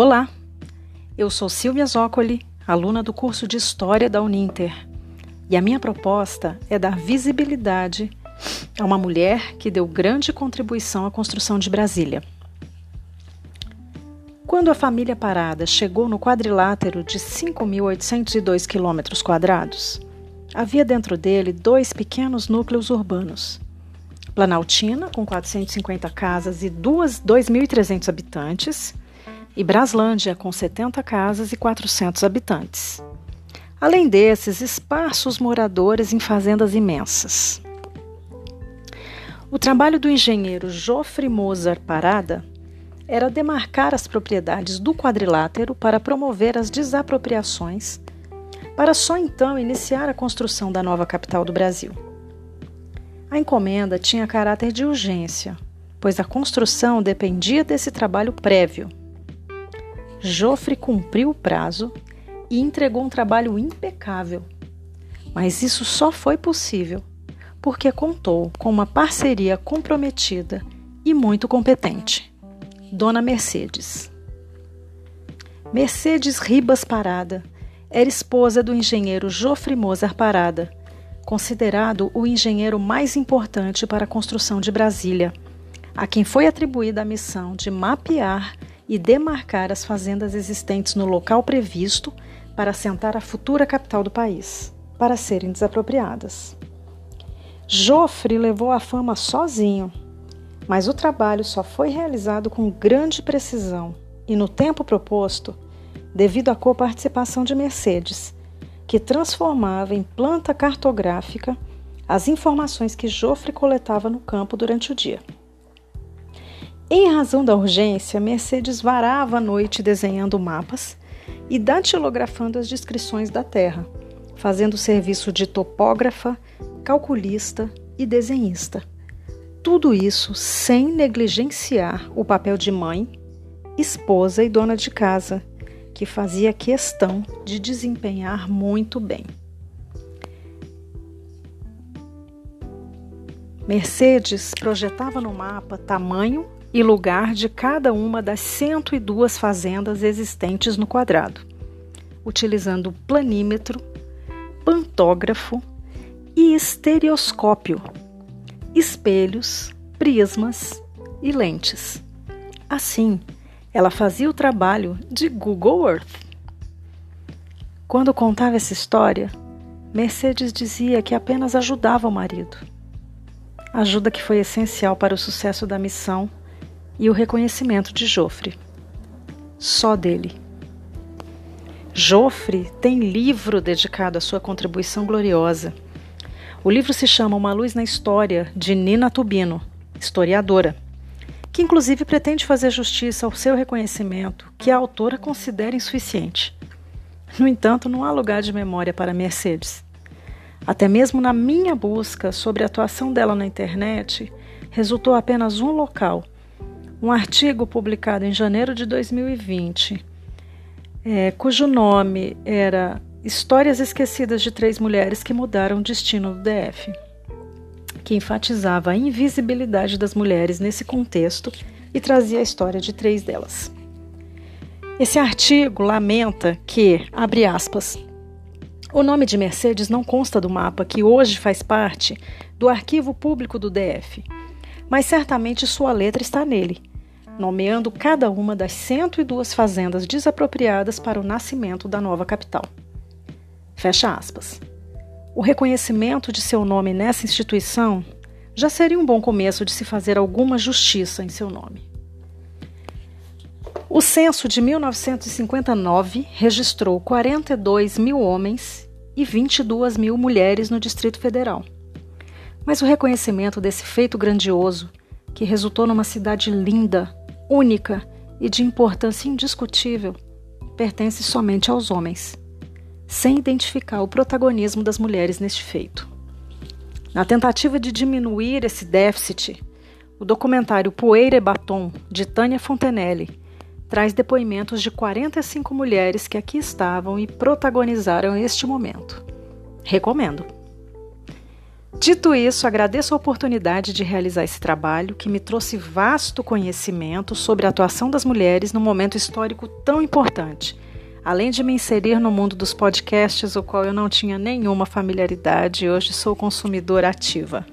Olá, eu sou Silvia Zócoli, aluna do curso de História da Uninter, e a minha proposta é dar visibilidade a uma mulher que deu grande contribuição à construção de Brasília. Quando a família Parada chegou no quadrilátero de 5.802 quilômetros quadrados, havia dentro dele dois pequenos núcleos urbanos. Planaltina, com 450 casas e 2.300 habitantes, e Braslândia, com 70 casas e 400 habitantes. Além desses, esparsos moradores em fazendas imensas. O trabalho do engenheiro Joffre Mozart Parada era demarcar as propriedades do quadrilátero para promover as desapropriações, para só então iniciar a construção da nova capital do Brasil. A encomenda tinha caráter de urgência, pois a construção dependia desse trabalho prévio Joffre cumpriu o prazo e entregou um trabalho impecável. Mas isso só foi possível porque contou com uma parceria comprometida e muito competente. Dona Mercedes. Mercedes Ribas Parada era esposa do engenheiro Joffre Mozart Parada, considerado o engenheiro mais importante para a construção de Brasília, a quem foi atribuída a missão de mapear e demarcar as fazendas existentes no local previsto para assentar a futura capital do país, para serem desapropriadas. Joffre levou a fama sozinho, mas o trabalho só foi realizado com grande precisão e no tempo proposto, devido à coparticipação de Mercedes, que transformava em planta cartográfica as informações que Joffre coletava no campo durante o dia. Em razão da urgência, Mercedes varava a noite desenhando mapas e datilografando as descrições da Terra, fazendo serviço de topógrafa, calculista e desenhista. Tudo isso sem negligenciar o papel de mãe, esposa e dona de casa, que fazia questão de desempenhar muito bem. Mercedes projetava no mapa tamanho e lugar de cada uma das 102 fazendas existentes no quadrado, utilizando planímetro, pantógrafo e estereoscópio, espelhos, prismas e lentes. Assim, ela fazia o trabalho de Google Earth. Quando contava essa história, Mercedes dizia que apenas ajudava o marido. Ajuda que foi essencial para o sucesso da missão e o reconhecimento de Jofre. Só dele. Jofre tem livro dedicado à sua contribuição gloriosa. O livro se chama Uma Luz na História, de Nina Tubino, historiadora, que inclusive pretende fazer justiça ao seu reconhecimento, que a autora considera insuficiente. No entanto, não há lugar de memória para Mercedes. Até mesmo na minha busca sobre a atuação dela na internet, resultou apenas um local um artigo publicado em janeiro de 2020, é, cujo nome era Histórias Esquecidas de Três Mulheres que Mudaram o Destino do DF, que enfatizava a invisibilidade das mulheres nesse contexto e trazia a história de três delas. Esse artigo lamenta que, abre aspas, o nome de Mercedes não consta do mapa que hoje faz parte do arquivo público do DF, mas certamente sua letra está nele, nomeando cada uma das 102 fazendas desapropriadas para o nascimento da nova capital. Fecha aspas. O reconhecimento de seu nome nessa instituição já seria um bom começo de se fazer alguma justiça em seu nome. O censo de 1959 registrou 42 mil homens e 22 mil mulheres no Distrito Federal. Mas o reconhecimento desse feito grandioso, que resultou numa cidade linda, única e de importância indiscutível, pertence somente aos homens, sem identificar o protagonismo das mulheres neste feito. Na tentativa de diminuir esse déficit, o documentário Poeira e Batom, de Tânia Fontenelle, traz depoimentos de 45 mulheres que aqui estavam e protagonizaram este momento. Recomendo. Dito isso, agradeço a oportunidade de realizar esse trabalho que me trouxe vasto conhecimento sobre a atuação das mulheres num momento histórico tão importante, além de me inserir no mundo dos podcasts, o qual eu não tinha nenhuma familiaridade hoje sou consumidora ativa.